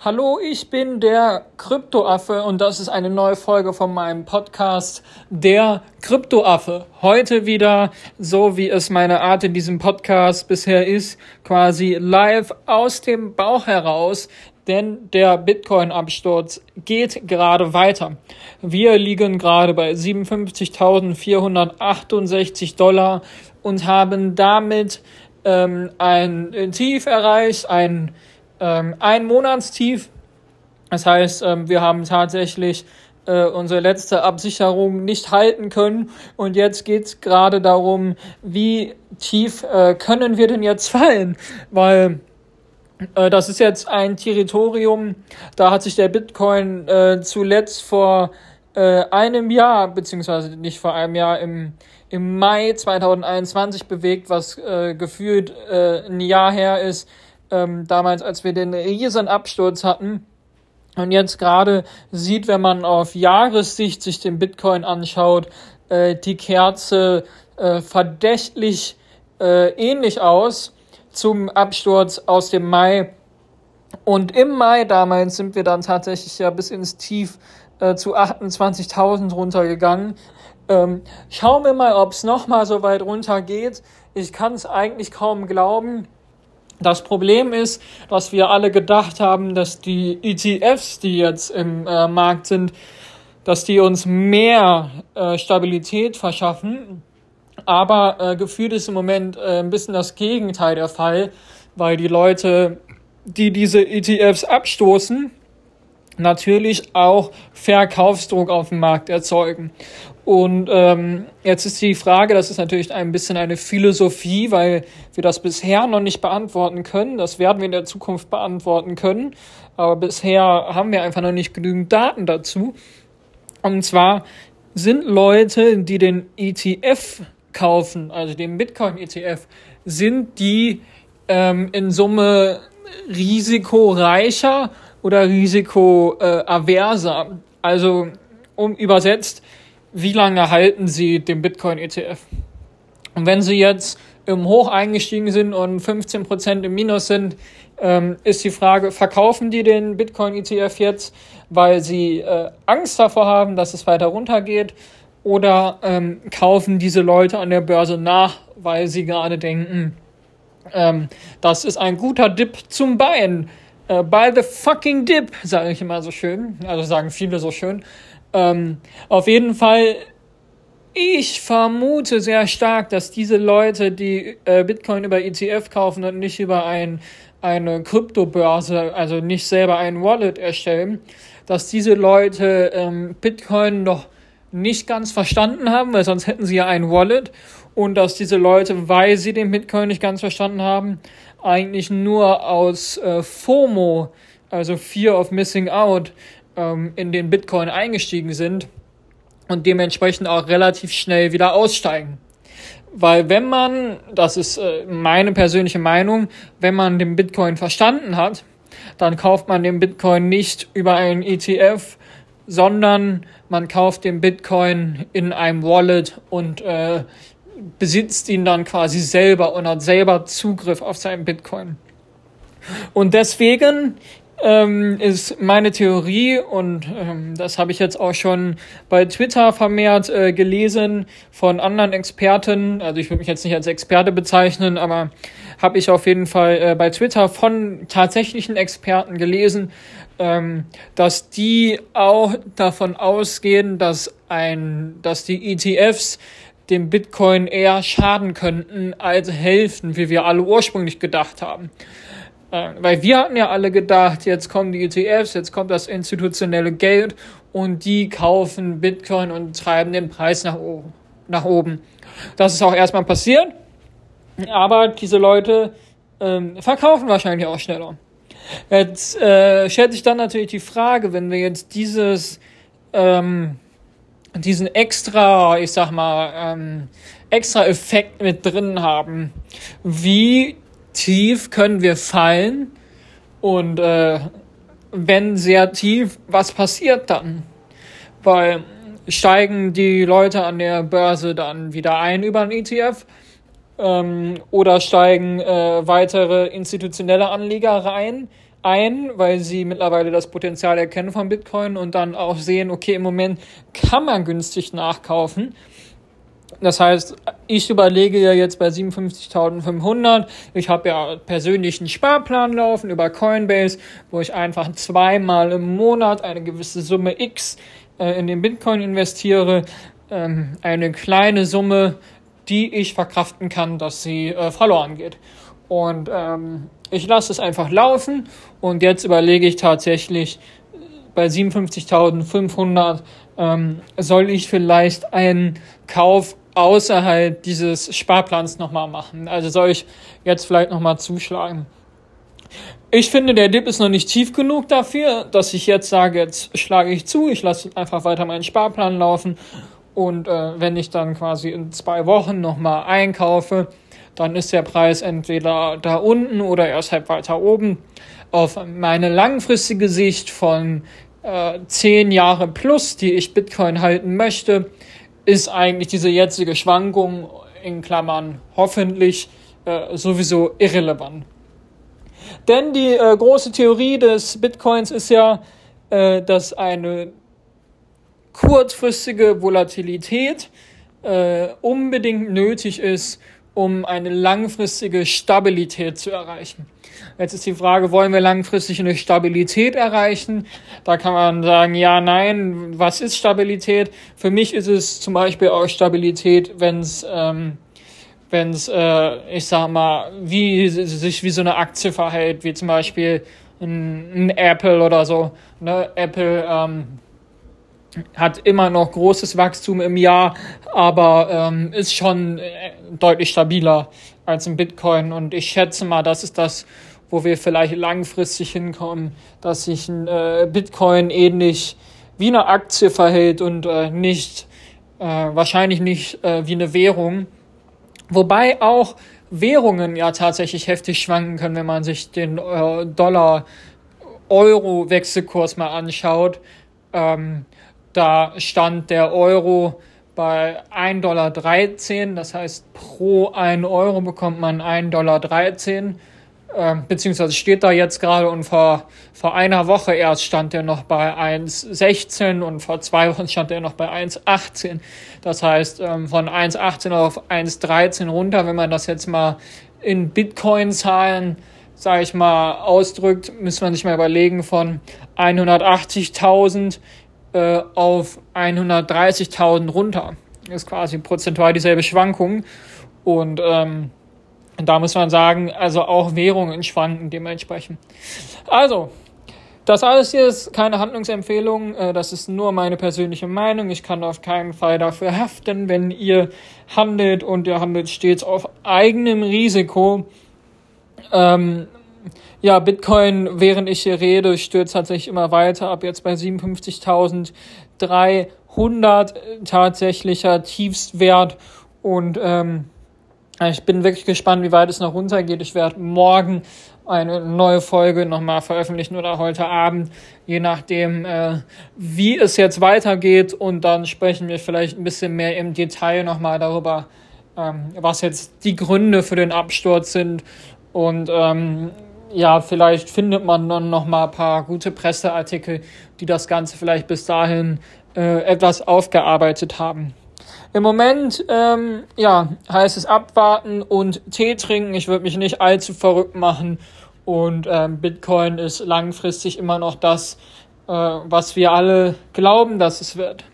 Hallo, ich bin der Kryptoaffe und das ist eine neue Folge von meinem Podcast Der Kryptoaffe. Heute wieder, so wie es meine Art in diesem Podcast bisher ist, quasi live aus dem Bauch heraus, denn der Bitcoin-Absturz geht gerade weiter. Wir liegen gerade bei 57.468 Dollar und haben damit ähm, ein Tief erreicht, ein ähm, ein Monatstief. Das heißt, ähm, wir haben tatsächlich äh, unsere letzte Absicherung nicht halten können. Und jetzt geht es gerade darum, wie tief äh, können wir denn jetzt fallen? Weil äh, das ist jetzt ein Territorium, da hat sich der Bitcoin äh, zuletzt vor äh, einem Jahr, beziehungsweise nicht vor einem Jahr, im, im Mai 2021 bewegt, was äh, gefühlt ein Jahr her ist ähm, damals, als wir den riesen Absturz hatten. Und jetzt gerade sieht, wenn man auf Jahressicht sich den Bitcoin anschaut, äh, die Kerze äh, verdächtlich äh, ähnlich aus zum Absturz aus dem Mai. Und im Mai damals sind wir dann tatsächlich ja bis ins Tief äh, zu 28.000 runtergegangen. Ähm, schauen wir mal, ob es nochmal so weit runter geht. Ich kann es eigentlich kaum glauben. Das Problem ist, dass wir alle gedacht haben, dass die ETFs, die jetzt im äh, Markt sind, dass die uns mehr äh, Stabilität verschaffen. Aber äh, gefühlt ist im Moment äh, ein bisschen das Gegenteil der Fall, weil die Leute, die diese ETFs abstoßen, natürlich auch Verkaufsdruck auf dem Markt erzeugen. Und ähm, jetzt ist die Frage, das ist natürlich ein bisschen eine Philosophie, weil wir das bisher noch nicht beantworten können. Das werden wir in der Zukunft beantworten können. Aber bisher haben wir einfach noch nicht genügend Daten dazu. Und zwar sind Leute, die den ETF kaufen, also den Bitcoin-ETF, sind die ähm, in Summe risikoreicher oder risikoaverser. also um übersetzt, wie lange halten Sie den Bitcoin-ETF? Und wenn Sie jetzt im Hoch eingestiegen sind und 15% im Minus sind, ähm, ist die Frage, verkaufen die den Bitcoin-ETF jetzt, weil sie äh, Angst davor haben, dass es weiter runtergeht? Oder ähm, kaufen diese Leute an der Börse nach, weil sie gerade denken, ähm, das ist ein guter Dip zum Bein. Äh, buy the fucking dip, sage ich immer so schön. Also sagen viele so schön. Ähm, auf jeden Fall, ich vermute sehr stark, dass diese Leute, die äh, Bitcoin über ETF kaufen und nicht über ein, eine Kryptobörse, also nicht selber ein Wallet erstellen, dass diese Leute ähm, Bitcoin noch nicht ganz verstanden haben, weil sonst hätten sie ja ein Wallet und dass diese Leute, weil sie den Bitcoin nicht ganz verstanden haben, eigentlich nur aus äh, FOMO, also Fear of Missing Out, ähm, in den Bitcoin eingestiegen sind und dementsprechend auch relativ schnell wieder aussteigen. Weil wenn man, das ist äh, meine persönliche Meinung, wenn man den Bitcoin verstanden hat, dann kauft man den Bitcoin nicht über einen ETF, sondern man kauft den Bitcoin in einem Wallet und äh, besitzt ihn dann quasi selber und hat selber Zugriff auf seinen Bitcoin. Und deswegen ähm, ist meine Theorie und ähm, das habe ich jetzt auch schon bei Twitter vermehrt äh, gelesen von anderen Experten. Also ich würde mich jetzt nicht als Experte bezeichnen, aber habe ich auf jeden Fall äh, bei Twitter von tatsächlichen Experten gelesen, ähm, dass die auch davon ausgehen, dass ein, dass die ETFs dem Bitcoin eher schaden könnten als helfen, wie wir alle ursprünglich gedacht haben. Äh, weil wir hatten ja alle gedacht, jetzt kommen die ETFs, jetzt kommt das institutionelle Geld und die kaufen Bitcoin und treiben den Preis nach, nach oben. Das ist auch erstmal passiert, aber diese Leute ähm, verkaufen wahrscheinlich auch schneller. Jetzt äh, stellt sich dann natürlich die Frage, wenn wir jetzt dieses ähm, diesen extra, ich sag mal, ähm, extra Effekt mit drin haben, wie tief können wir fallen und äh, wenn sehr tief, was passiert dann? Weil steigen die Leute an der Börse dann wieder ein über einen ETF ähm, oder steigen äh, weitere institutionelle Anleger rein? Ein, weil sie mittlerweile das Potenzial erkennen von Bitcoin und dann auch sehen, okay, im Moment kann man günstig nachkaufen. Das heißt, ich überlege ja jetzt bei 57.500. Ich habe ja persönlich einen Sparplan laufen über Coinbase, wo ich einfach zweimal im Monat eine gewisse Summe X äh, in den Bitcoin investiere. Ähm, eine kleine Summe, die ich verkraften kann, dass sie äh, verloren geht. Und ähm, ich lasse es einfach laufen und jetzt überlege ich tatsächlich bei 57.500 ähm, soll ich vielleicht einen Kauf außerhalb dieses Sparplans nochmal machen. Also soll ich jetzt vielleicht nochmal zuschlagen. Ich finde, der Dip ist noch nicht tief genug dafür, dass ich jetzt sage, jetzt schlage ich zu, ich lasse einfach weiter meinen Sparplan laufen und äh, wenn ich dann quasi in zwei Wochen nochmal einkaufe, dann ist der Preis entweder da unten oder erst halb weiter oben. Auf meine langfristige Sicht von äh, zehn Jahre plus, die ich Bitcoin halten möchte, ist eigentlich diese jetzige Schwankung in Klammern hoffentlich äh, sowieso irrelevant. Denn die äh, große Theorie des Bitcoins ist ja, äh, dass eine kurzfristige Volatilität äh, unbedingt nötig ist, um eine langfristige Stabilität zu erreichen. Jetzt ist die Frage, wollen wir langfristig eine Stabilität erreichen? Da kann man sagen, ja, nein, was ist Stabilität? Für mich ist es zum Beispiel auch Stabilität, wenn es, ähm, wenn es, äh, ich sag mal, wie sich wie so eine Aktie verhält, wie zum Beispiel ein, ein Apple oder so. Ne? Apple ähm, hat immer noch großes Wachstum im Jahr, aber ähm, ist schon äh, deutlich stabiler als ein Bitcoin. Und ich schätze mal, das ist das, wo wir vielleicht langfristig hinkommen, dass sich ein äh, Bitcoin ähnlich wie eine Aktie verhält und äh, nicht, äh, wahrscheinlich nicht äh, wie eine Währung. Wobei auch Währungen ja tatsächlich heftig schwanken können, wenn man sich den äh, Dollar-Euro-Wechselkurs mal anschaut. Ähm, da stand der Euro bei 1,13 Dollar. Das heißt, pro 1 Euro bekommt man 1,13 Dollar. Ähm, beziehungsweise steht da jetzt gerade und vor, vor einer Woche erst stand er noch bei 1,16 und vor zwei Wochen stand er noch bei 1,18. Das heißt, ähm, von 1,18 auf 1,13 runter, wenn man das jetzt mal in Bitcoin-Zahlen, sage ich mal, ausdrückt, müsste man sich mal überlegen, von 180.000 äh, auf 130.000 runter. Ist quasi prozentual dieselbe Schwankung. Und ähm, da muss man sagen, also auch Währungen schwanken dementsprechend. Also, das alles hier ist keine Handlungsempfehlung, äh, das ist nur meine persönliche Meinung. Ich kann auf keinen Fall dafür haften, wenn ihr handelt und ihr handelt stets auf eigenem Risiko. Ähm, ja, Bitcoin, während ich hier rede, stürzt tatsächlich immer weiter ab jetzt bei 57.300 tatsächlicher Tiefstwert und ähm, ich bin wirklich gespannt, wie weit es noch runtergeht. Ich werde morgen eine neue Folge nochmal veröffentlichen oder heute Abend, je nachdem, äh, wie es jetzt weitergeht. Und dann sprechen wir vielleicht ein bisschen mehr im Detail nochmal darüber, ähm, was jetzt die Gründe für den Absturz sind und ähm, ja, vielleicht findet man dann noch mal ein paar gute Presseartikel, die das Ganze vielleicht bis dahin äh, etwas aufgearbeitet haben. Im Moment, ähm, ja, heißt es abwarten und Tee trinken. Ich würde mich nicht allzu verrückt machen. Und ähm, Bitcoin ist langfristig immer noch das, äh, was wir alle glauben, dass es wird.